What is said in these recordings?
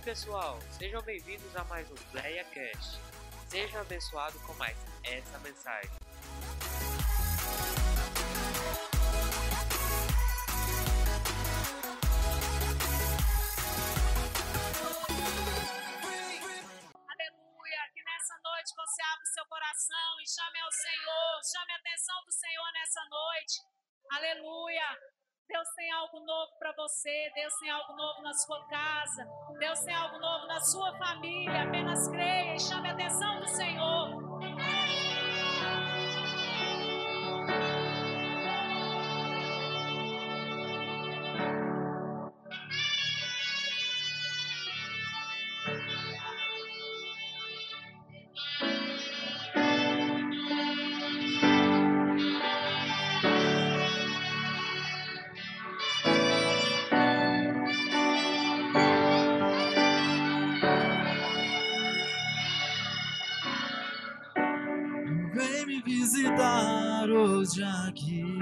pessoal, sejam bem-vindos a mais um Leia Cast. Seja abençoado com mais essa mensagem. Tem algo novo para você. Deus tem algo novo na sua casa. Deus tem algo novo na sua família. Apenas creia e chame a atenção do Senhor.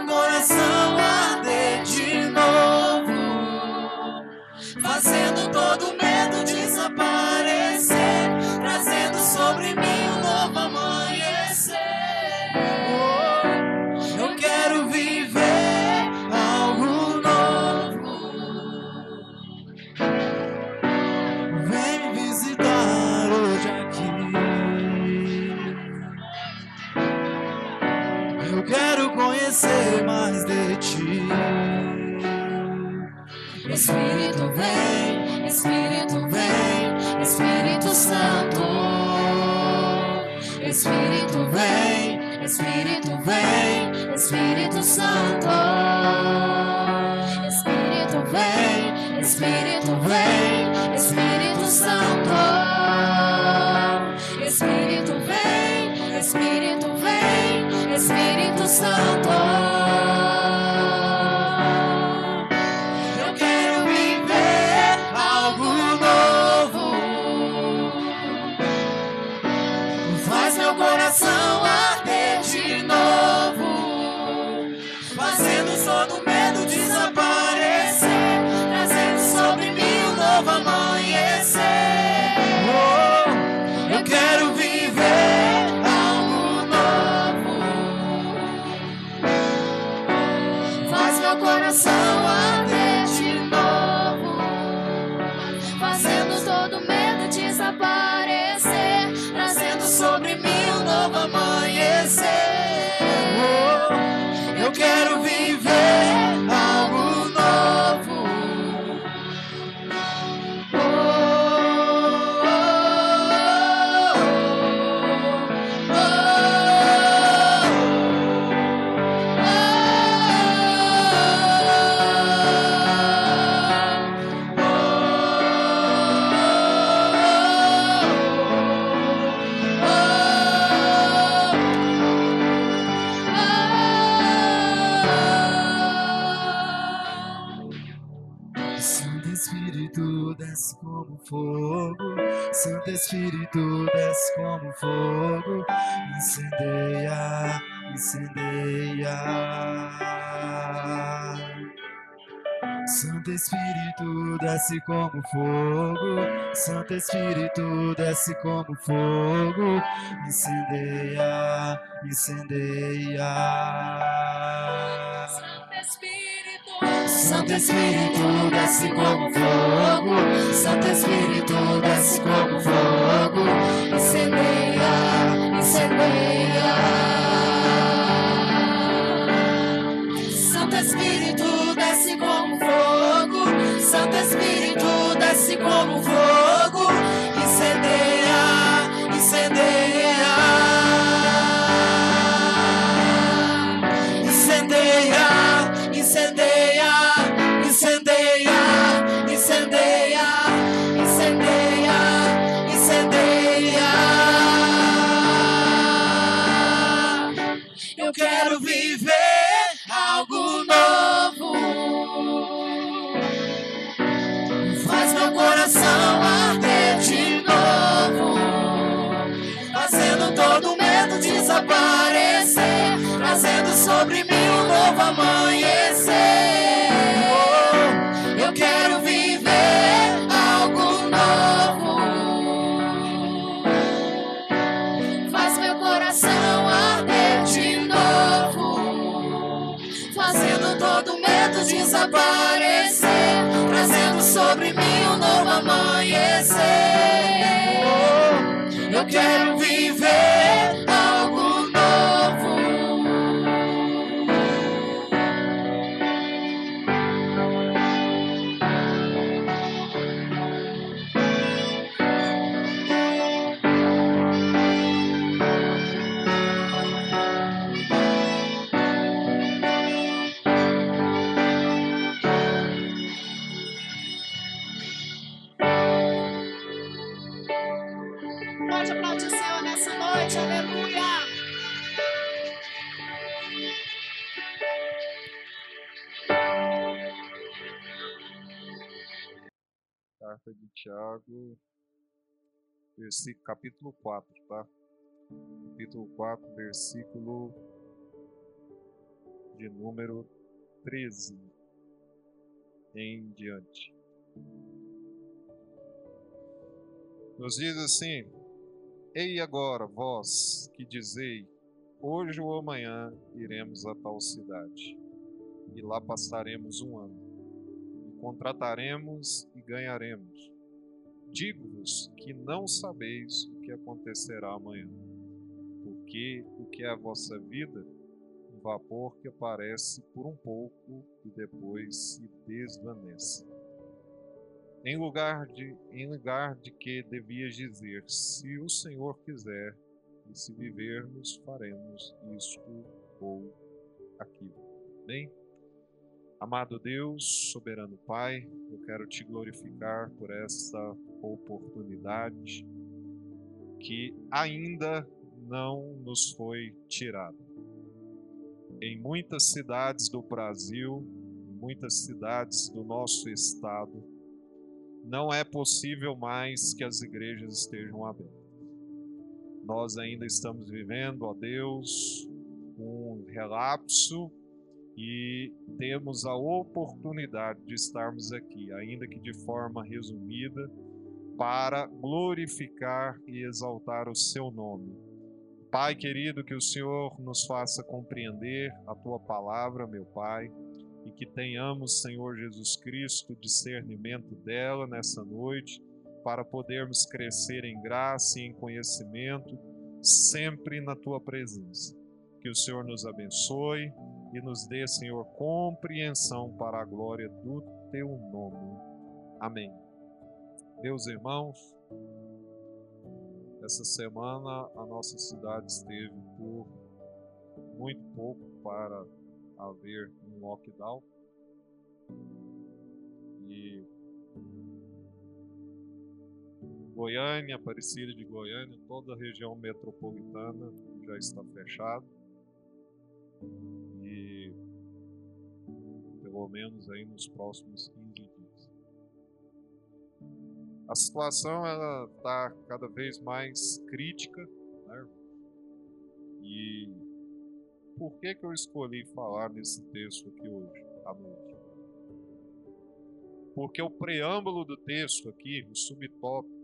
Meu coração arder de novo, fazendo todo medo desaparecer, Espírito vem, Espírito Santo. Espírito desce como fogo, incendeia, incendeia. Santo Espírito desce como fogo, Santo Espírito desce como fogo, incendeia, incendeia. Santo Espírito. Santo Espírito desce como fogo, Santo Espírito Espírito desce como fogo, sobre mim um novo amanhecer. Carta de Tiago, versículo, capítulo 4, tá? Capítulo 4, versículo de número 13 em diante. Nos diz assim: Ei agora, vós que dizei, hoje ou amanhã iremos a tal cidade, e lá passaremos um ano contrataremos e ganharemos. Digo-vos que não sabeis o que acontecerá amanhã, porque o que é a vossa vida, um vapor que aparece por um pouco e depois se desvanece. Em lugar de, em lugar de que devias dizer, se o Senhor quiser, e se vivermos, faremos isto ou aquilo. Bem? Amado Deus, soberano Pai, eu quero te glorificar por essa oportunidade que ainda não nos foi tirada. Em muitas cidades do Brasil, em muitas cidades do nosso estado, não é possível mais que as igrejas estejam abertas. Nós ainda estamos vivendo, ó Deus, um relapso e temos a oportunidade de estarmos aqui, ainda que de forma resumida, para glorificar e exaltar o seu nome. Pai querido, que o Senhor nos faça compreender a tua palavra, meu Pai, e que tenhamos, Senhor Jesus Cristo, discernimento dela nessa noite, para podermos crescer em graça e em conhecimento, sempre na tua presença. Que o Senhor nos abençoe e nos dê, Senhor, compreensão para a glória do teu nome. Amém. Meus irmãos, essa semana a nossa cidade esteve por muito pouco para haver um lockdown. E Goiânia, Aparecida de Goiânia, toda a região metropolitana já está fechada. Pelo menos aí nos próximos 15 dias. A situação está cada vez mais crítica, né? E por que, que eu escolhi falar nesse texto aqui hoje, à noite? Porque o preâmbulo do texto aqui, o subtópico,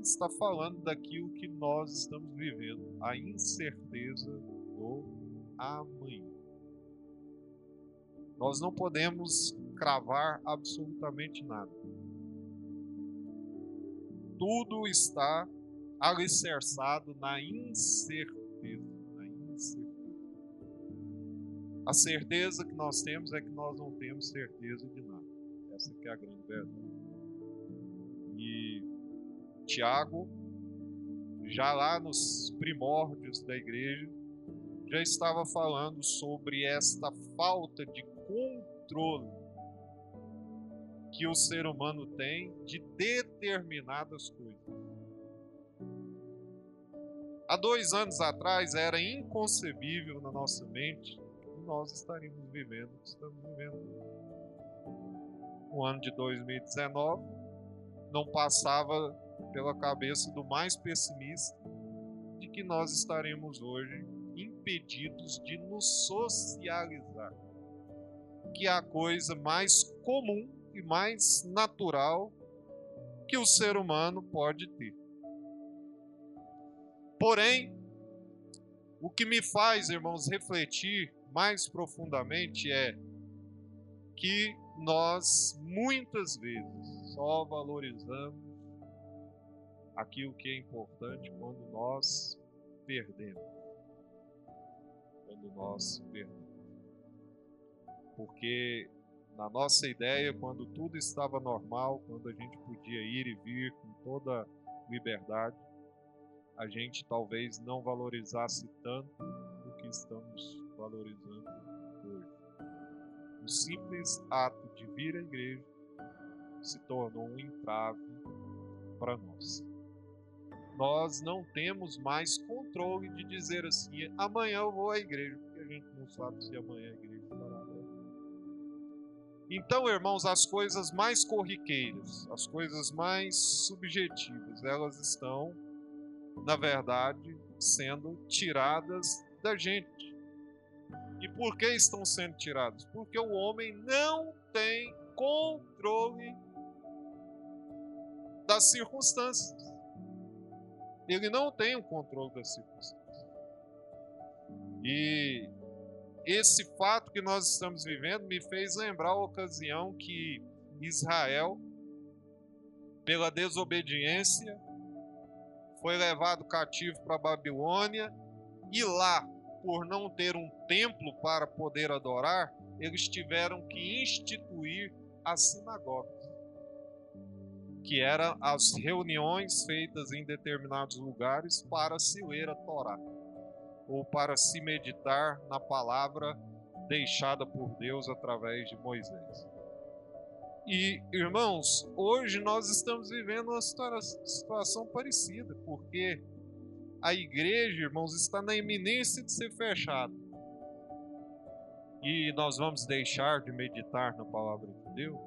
está falando daquilo que nós estamos vivendo, a incerteza do amanhã. Nós não podemos cravar absolutamente nada. Tudo está alicerçado na incerteza, na incerteza. A certeza que nós temos é que nós não temos certeza de nada. Essa é a grande verdade. E Tiago, já lá nos primórdios da igreja, já estava falando sobre esta falta de controle que o ser humano tem de determinadas coisas. Há dois anos atrás era inconcebível na nossa mente que nós estaríamos vivendo o que estamos vivendo. O ano de 2019 não passava pela cabeça do mais pessimista de que nós estaremos hoje impedidos de nos socializar, que é a coisa mais comum e mais natural que o ser humano pode ter. Porém, o que me faz, irmãos, refletir mais profundamente é que nós muitas vezes só valorizamos aquilo que é importante quando nós perdemos. Quando nós perdemos. Porque na nossa ideia, quando tudo estava normal, quando a gente podia ir e vir com toda liberdade, a gente talvez não valorizasse tanto o que estamos valorizando hoje. O simples ato de vir à igreja se tornou um entrave para nós. Nós não temos mais controle de dizer assim: amanhã eu vou à igreja, porque a gente não sabe se amanhã a igreja estará aberta. Então, irmãos, as coisas mais corriqueiras, as coisas mais subjetivas, elas estão, na verdade, sendo tiradas da gente. E por que estão sendo tirados? Porque o homem não tem controle das circunstâncias. Ele não tem o controle das circunstâncias. E esse fato que nós estamos vivendo me fez lembrar a ocasião que Israel, pela desobediência, foi levado cativo para a Babilônia e lá por não ter um templo para poder adorar, eles tiveram que instituir as sinagogas, que eram as reuniões feitas em determinados lugares para se ler a Torá, ou para se meditar na palavra deixada por Deus através de Moisés. E, irmãos, hoje nós estamos vivendo uma situação parecida, porque a igreja, irmãos, está na iminência de ser fechada. E nós vamos deixar de meditar na palavra de Deus.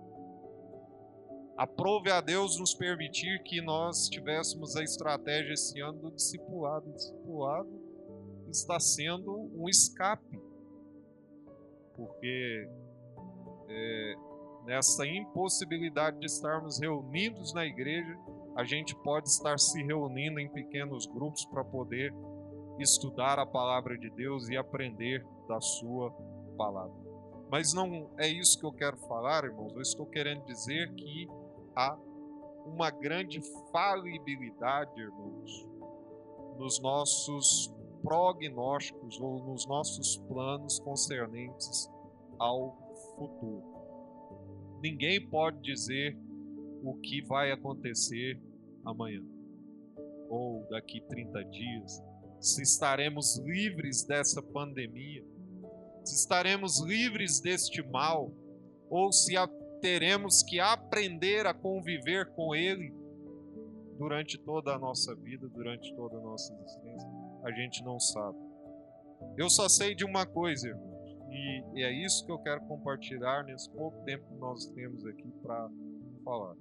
Aprove a Deus nos permitir que nós tivéssemos a estratégia esse ano do discipulado. Discipulado está sendo um escape, porque é, nessa impossibilidade de estarmos reunidos na igreja, a gente pode estar se reunindo em pequenos grupos para poder estudar a palavra de Deus e aprender da sua palavra. Mas não é isso que eu quero falar, irmãos. Eu estou querendo dizer que há uma grande falibilidade, irmãos, nos nossos prognósticos ou nos nossos planos concernentes ao futuro. Ninguém pode dizer o que vai acontecer amanhã ou daqui 30 dias, se estaremos livres dessa pandemia, se estaremos livres deste mal, ou se teremos que aprender a conviver com ele durante toda a nossa vida, durante toda a nossa existência, a gente não sabe. Eu só sei de uma coisa, irmãos, e é isso que eu quero compartilhar nesse pouco tempo que nós temos aqui para falar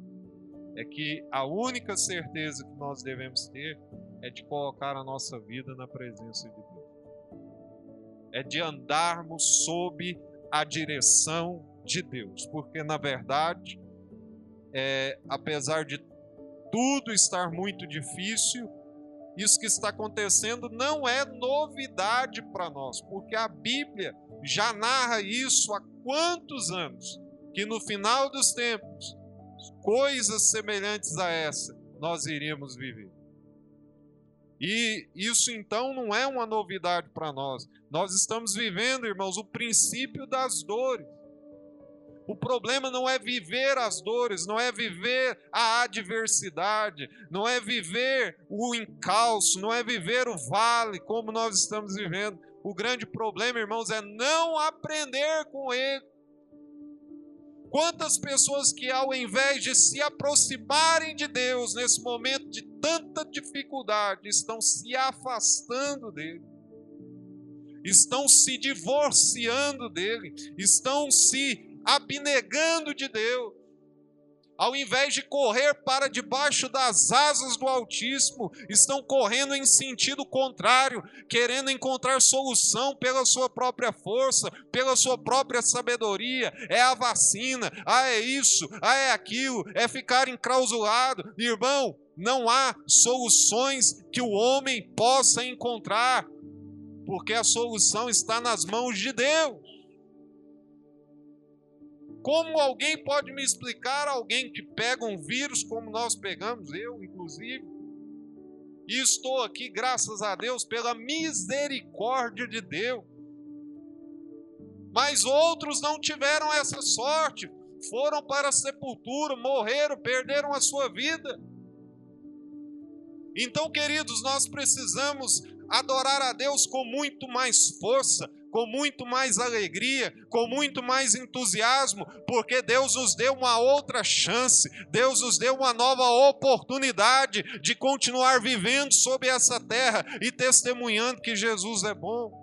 é que a única certeza que nós devemos ter é de colocar a nossa vida na presença de Deus. É de andarmos sob a direção de Deus, porque na verdade, é, apesar de tudo estar muito difícil, isso que está acontecendo não é novidade para nós, porque a Bíblia já narra isso há quantos anos? Que no final dos tempos coisas semelhantes a essa nós iríamos viver. E isso então não é uma novidade para nós. Nós estamos vivendo, irmãos, o princípio das dores. O problema não é viver as dores, não é viver a adversidade, não é viver o encalço, não é viver o vale como nós estamos vivendo. O grande problema, irmãos, é não aprender com ele. Quantas pessoas que, ao invés de se aproximarem de Deus nesse momento de tanta dificuldade, estão se afastando dele, estão se divorciando dele, estão se abnegando de Deus, ao invés de correr para debaixo das asas do Altíssimo, estão correndo em sentido contrário, querendo encontrar solução pela sua própria força, pela sua própria sabedoria. É a vacina, ah, é isso, ah, é aquilo, é ficar enclausulado. Irmão, não há soluções que o homem possa encontrar, porque a solução está nas mãos de Deus. Como alguém pode me explicar alguém que pega um vírus como nós pegamos, eu inclusive? E estou aqui, graças a Deus, pela misericórdia de Deus. Mas outros não tiveram essa sorte, foram para a sepultura, morreram, perderam a sua vida. Então, queridos, nós precisamos adorar a Deus com muito mais força, com muito mais alegria, com muito mais entusiasmo, porque Deus nos deu uma outra chance, Deus nos deu uma nova oportunidade de continuar vivendo sobre essa terra e testemunhando que Jesus é bom.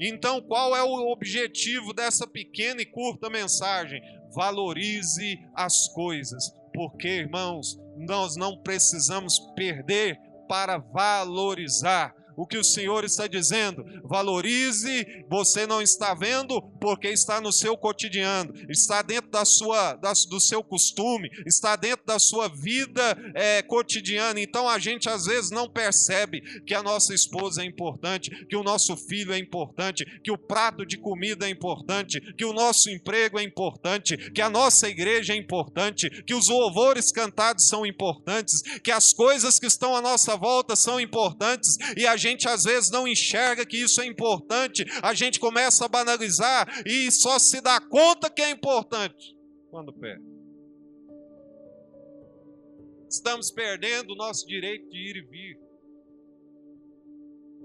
Então, qual é o objetivo dessa pequena e curta mensagem? Valorize as coisas, porque, irmãos, nós não precisamos perder para valorizar o que o Senhor está dizendo. Valorize, você não está vendo porque está no seu cotidiano, está dentro da sua, da, do seu costume, está dentro da sua vida é, cotidiana. Então a gente às vezes não percebe que a nossa esposa é importante, que o nosso filho é importante, que o prato de comida é importante, que o nosso emprego é importante, que a nossa igreja é importante, que os louvores cantados são importantes, que as coisas que estão à nossa volta são importantes e a gente às vezes não enxerga que isso é importante, a gente começa a banalizar e só se dá conta que é importante quando perde. Estamos perdendo o nosso direito de ir e vir.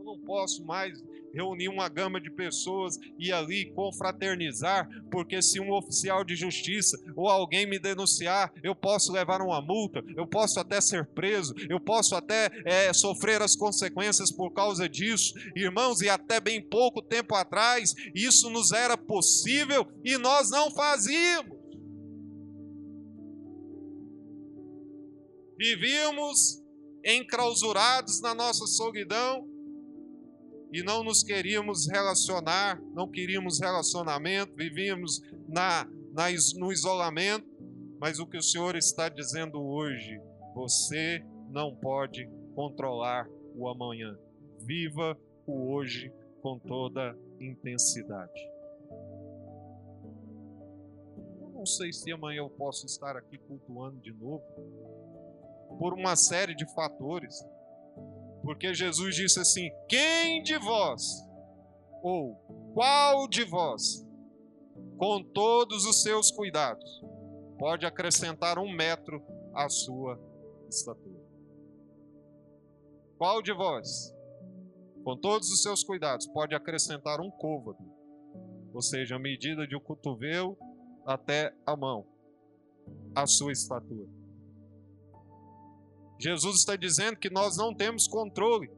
Não posso mais reunir uma gama de pessoas e ali confraternizar, porque se um oficial de justiça ou alguém me denunciar, eu posso levar uma multa, eu posso até ser preso, eu posso até é, sofrer as consequências por causa disso. Irmãos, e até bem pouco tempo atrás, isso nos era possível e nós não fazíamos. Vivíamos enclausurados na nossa solidão, e não nos queríamos relacionar, não queríamos relacionamento, vivíamos na, na, no isolamento, mas o que o Senhor está dizendo hoje, você não pode controlar o amanhã. Viva o hoje com toda intensidade. Eu não sei se amanhã eu posso estar aqui cultuando de novo, por uma série de fatores. Porque Jesus disse assim: Quem de vós, ou qual de vós, com todos os seus cuidados, pode acrescentar um metro à sua estatura? Qual de vós, com todos os seus cuidados, pode acrescentar um côvado, ou seja, a medida de um cotovelo até a mão, à sua estatura? Jesus está dizendo que nós não temos controle,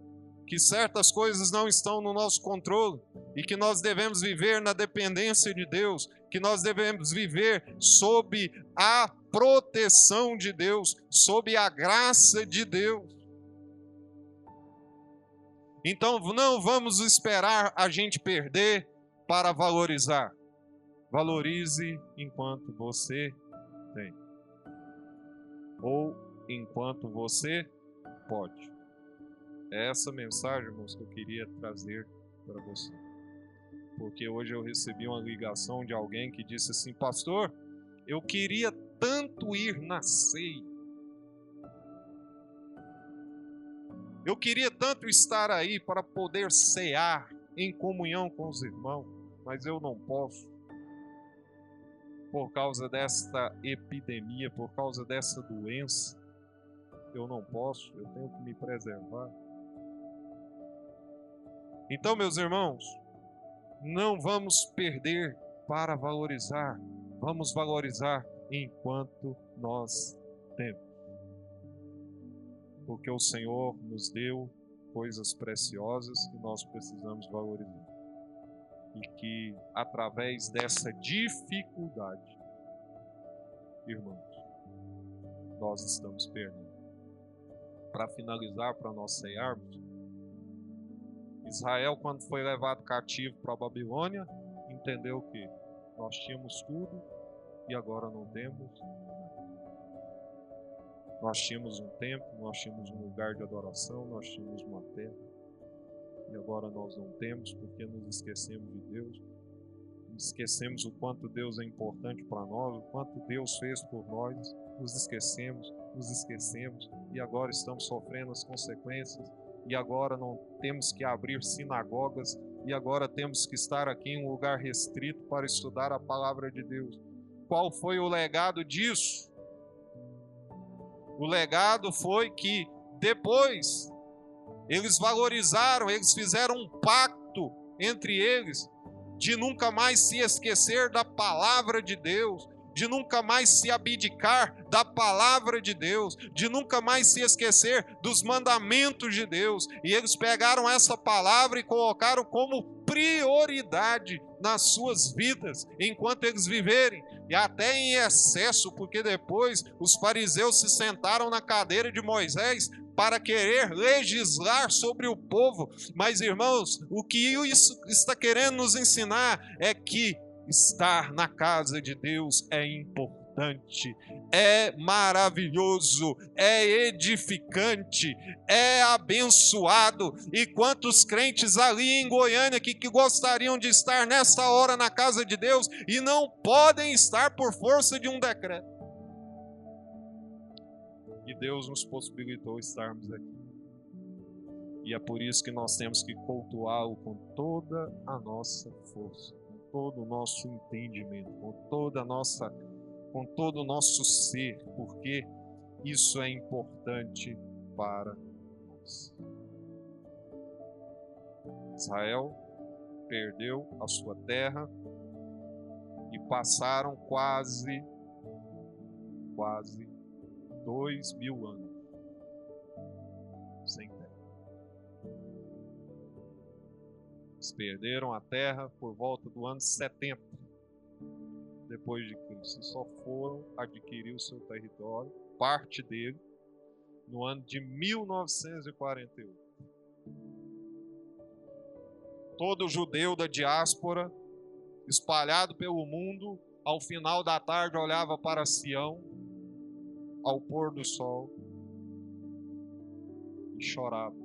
que certas coisas não estão no nosso controle e que nós devemos viver na dependência de Deus, que nós devemos viver sob a proteção de Deus, sob a graça de Deus. Então não vamos esperar a gente perder para valorizar. Valorize enquanto você tem. Ou enquanto você pode. É essa mensagem, irmãos, que eu queria trazer para você. Porque hoje eu recebi uma ligação de alguém que disse assim: Pastor, eu queria tanto ir na ceia. Eu queria tanto estar aí para poder cear em comunhão com os irmãos, mas eu não posso por causa desta epidemia, por causa dessa doença eu não posso, eu tenho que me preservar. Então, meus irmãos, não vamos perder para valorizar, vamos valorizar enquanto nós temos. Porque o Senhor nos deu coisas preciosas que nós precisamos valorizar. E que através dessa dificuldade, irmãos, nós estamos perdendo. Para finalizar, para nós ceiarmos, Israel, quando foi levado cativo para a Babilônia, entendeu que nós tínhamos tudo e agora não temos Nós tínhamos um templo, nós tínhamos um lugar de adoração, nós tínhamos uma terra. E agora nós não temos porque nos esquecemos de Deus. Esquecemos o quanto Deus é importante para nós, o quanto Deus fez por nós. Nos esquecemos, nos esquecemos e agora estamos sofrendo as consequências. E agora não temos que abrir sinagogas e agora temos que estar aqui em um lugar restrito para estudar a palavra de Deus. Qual foi o legado disso? O legado foi que depois eles valorizaram, eles fizeram um pacto entre eles de nunca mais se esquecer da palavra de Deus, de nunca mais se abdicar da palavra de Deus, de nunca mais se esquecer dos mandamentos de Deus. E eles pegaram essa palavra e colocaram como prioridade nas suas vidas enquanto eles viverem, e até em excesso, porque depois os fariseus se sentaram na cadeira de Moisés para querer legislar sobre o povo. Mas, irmãos, o que isso está querendo nos ensinar é que estar na casa de Deus é importante, é maravilhoso, é edificante, é abençoado. E quantos crentes ali em Goiânia que, que gostariam de estar nessa hora na casa de Deus e não podem estar por força de um decreto? E Deus nos possibilitou estarmos aqui. E é por isso que nós temos que cultuá-lo com toda a nossa força todo o nosso entendimento, com toda nossa, com todo o nosso ser, porque isso é importante para nós. Israel perdeu a sua terra e passaram quase, quase dois mil anos sem Eles perderam a terra por volta do ano 70 depois de Cristo. E só foram adquirir o seu território, parte dele, no ano de 1948. Todo judeu da diáspora, espalhado pelo mundo, ao final da tarde olhava para Sião, ao pôr do sol, e chorava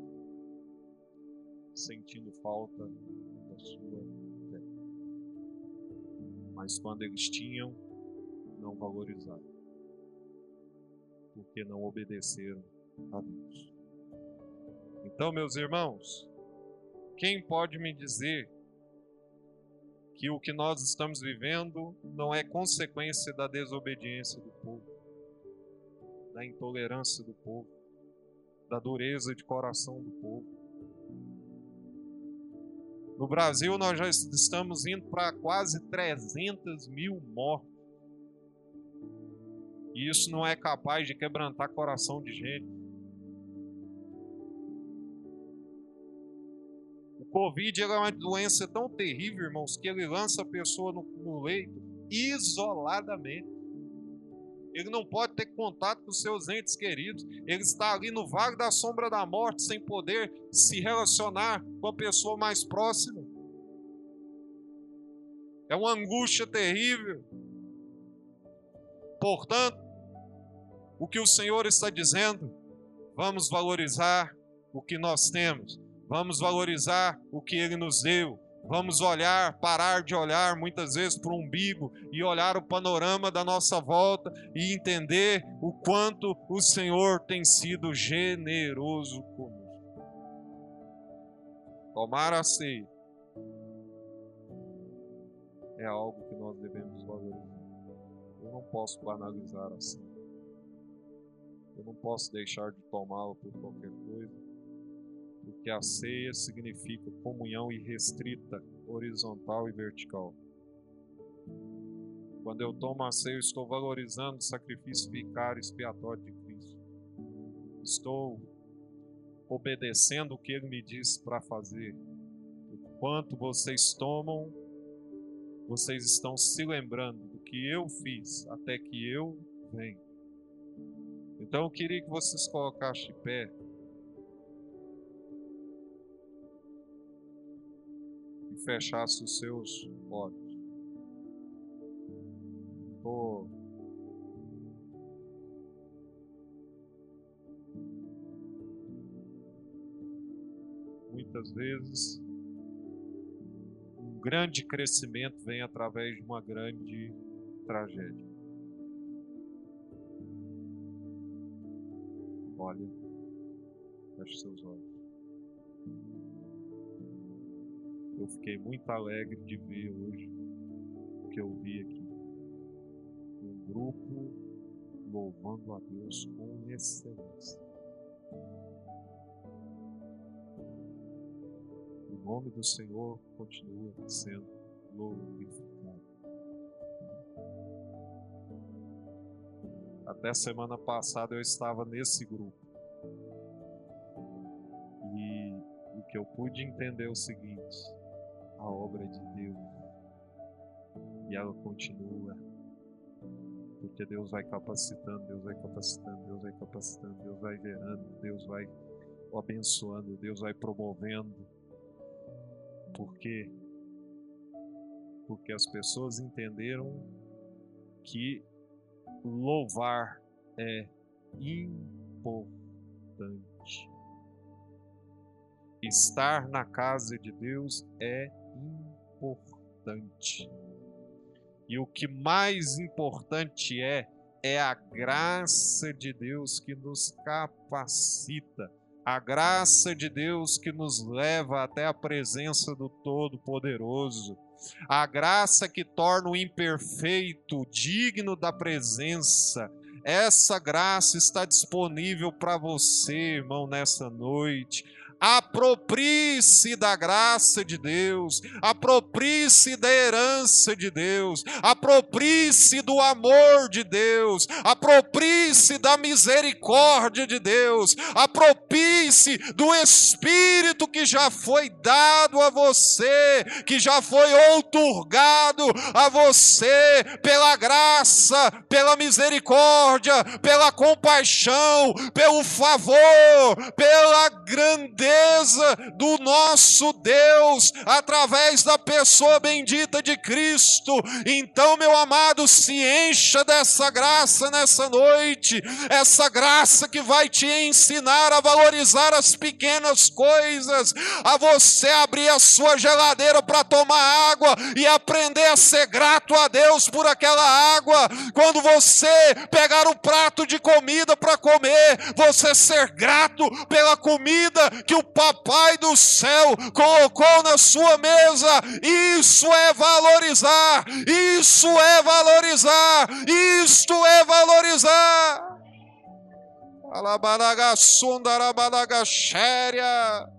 sentindo falta da sua fé. Mas quando eles tinham, não valorizaram, porque não obedeceram a Deus. Então, meus irmãos, quem pode me dizer que o que nós estamos vivendo não é consequência da desobediência do povo, da intolerância do povo, da dureza de coração do povo? No Brasil, nós já estamos indo para quase 300 mil mortos. E isso não é capaz de quebrantar coração de gente. O Covid é uma doença tão terrível, irmãos, que ele lança a pessoa no, no leito isoladamente. Ele não pode ter contato com seus entes queridos. Ele está ali no vale da sombra da morte, sem poder se relacionar com a pessoa mais próxima. É uma angústia terrível. Portanto, o que o Senhor está dizendo, vamos valorizar o que nós temos, vamos valorizar o que Ele nos deu, Vamos olhar, parar de olhar muitas vezes para o umbigo e olhar o panorama da nossa volta e entender o quanto o Senhor tem sido generoso conosco. Tomar a ceia é algo que nós devemos valorizar. Eu não posso banalizar assim. Eu não posso deixar de tomá-la por qualquer coisa porque a ceia significa comunhão irrestrita, horizontal e vertical. Quando eu tomo a ceia, eu estou valorizando o sacrifício vicário expiatório de Cristo. Estou obedecendo o que Ele me disse para fazer. O quanto vocês tomam vocês estão se lembrando do que eu fiz até que eu venha. Então eu queria que vocês colocassem de pé. E fechassem os seus olhos. Tô muitas vezes um grande crescimento vem através de uma grande tragédia. Olha, feche seus olhos. Eu fiquei muito alegre de ver hoje o que eu vi aqui. Um grupo louvando a Deus com excelência. O nome do Senhor continua sendo glorificado. Até semana passada eu estava nesse grupo. E o que eu pude entender é o seguinte: a obra de Deus. E ela continua. Porque Deus vai capacitando, Deus vai capacitando, Deus vai capacitando, Deus vai gerando, Deus vai abençoando, Deus vai promovendo. Por quê? Porque as pessoas entenderam que louvar é importante. Estar na casa de Deus é importante. E o que mais importante é, é a graça de Deus que nos capacita, a graça de Deus que nos leva até a presença do Todo-Poderoso a graça que torna o imperfeito digno da presença. Essa graça está disponível para você, irmão, nessa noite. Aproprie-se da graça de Deus, aproprie-se da herança de Deus, aproprie-se do amor de Deus, aproprie-se da misericórdia de Deus, aproprie-se do Espírito que já foi dado a você, que já foi outorgado a você pela graça, pela misericórdia, pela compaixão, pelo favor, pela grandeza grandeza do nosso Deus através da pessoa bendita de Cristo. Então, meu amado, se encha dessa graça nessa noite, essa graça que vai te ensinar a valorizar as pequenas coisas, a você abrir a sua geladeira para tomar água e aprender a ser grato a Deus por aquela água. Quando você pegar o prato de comida para comer, você ser grato pela comida que o Papai do céu colocou na sua mesa. Isso é valorizar, isso é valorizar, isto é valorizar. Alabaraga sundarabaraga xéria.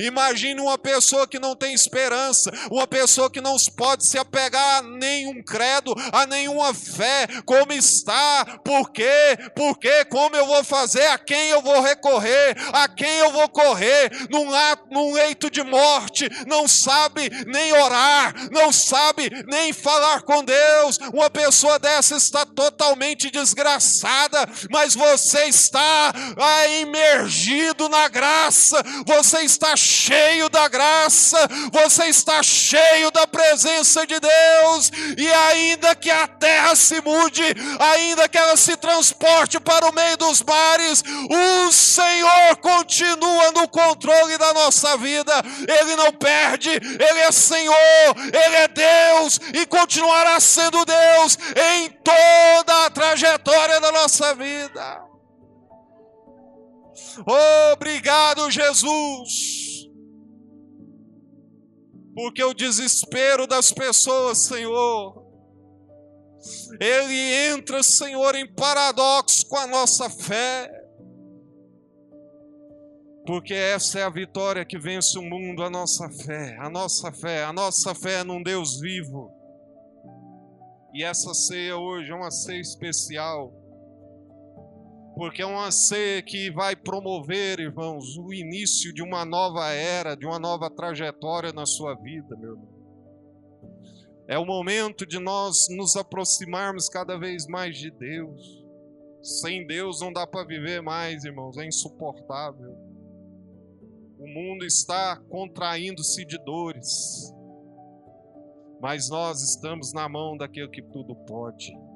Imagine uma pessoa que não tem esperança, uma pessoa que não pode se apegar a nenhum credo, a nenhuma fé, como está, por quê? Porque como eu vou fazer, a quem eu vou recorrer, a quem eu vou correr, num, num leito de morte, não sabe nem orar, não sabe nem falar com Deus, uma pessoa dessa está totalmente desgraçada, mas você está imergido na graça, você está está cheio da graça, você está cheio da presença de Deus, e ainda que a terra se mude, ainda que ela se transporte para o meio dos mares, o Senhor continua no controle da nossa vida, Ele não perde, Ele é Senhor, Ele é Deus e continuará sendo Deus em toda a trajetória da nossa vida. Obrigado, Jesus. Porque o desespero das pessoas, Senhor, ele entra, Senhor, em paradoxo com a nossa fé. Porque essa é a vitória que vence o mundo, a nossa fé, a nossa fé, a nossa fé num Deus vivo. E essa ceia hoje é uma ceia especial porque é uma ceia que vai promover, irmãos, o início de uma nova era, de uma nova trajetória na sua vida, meu irmão. É o momento de nós nos aproximarmos cada vez mais de Deus. Sem Deus não dá para viver mais, irmãos, é insuportável. O mundo está contraindo-se de dores, mas nós estamos na mão daquele que tudo pode.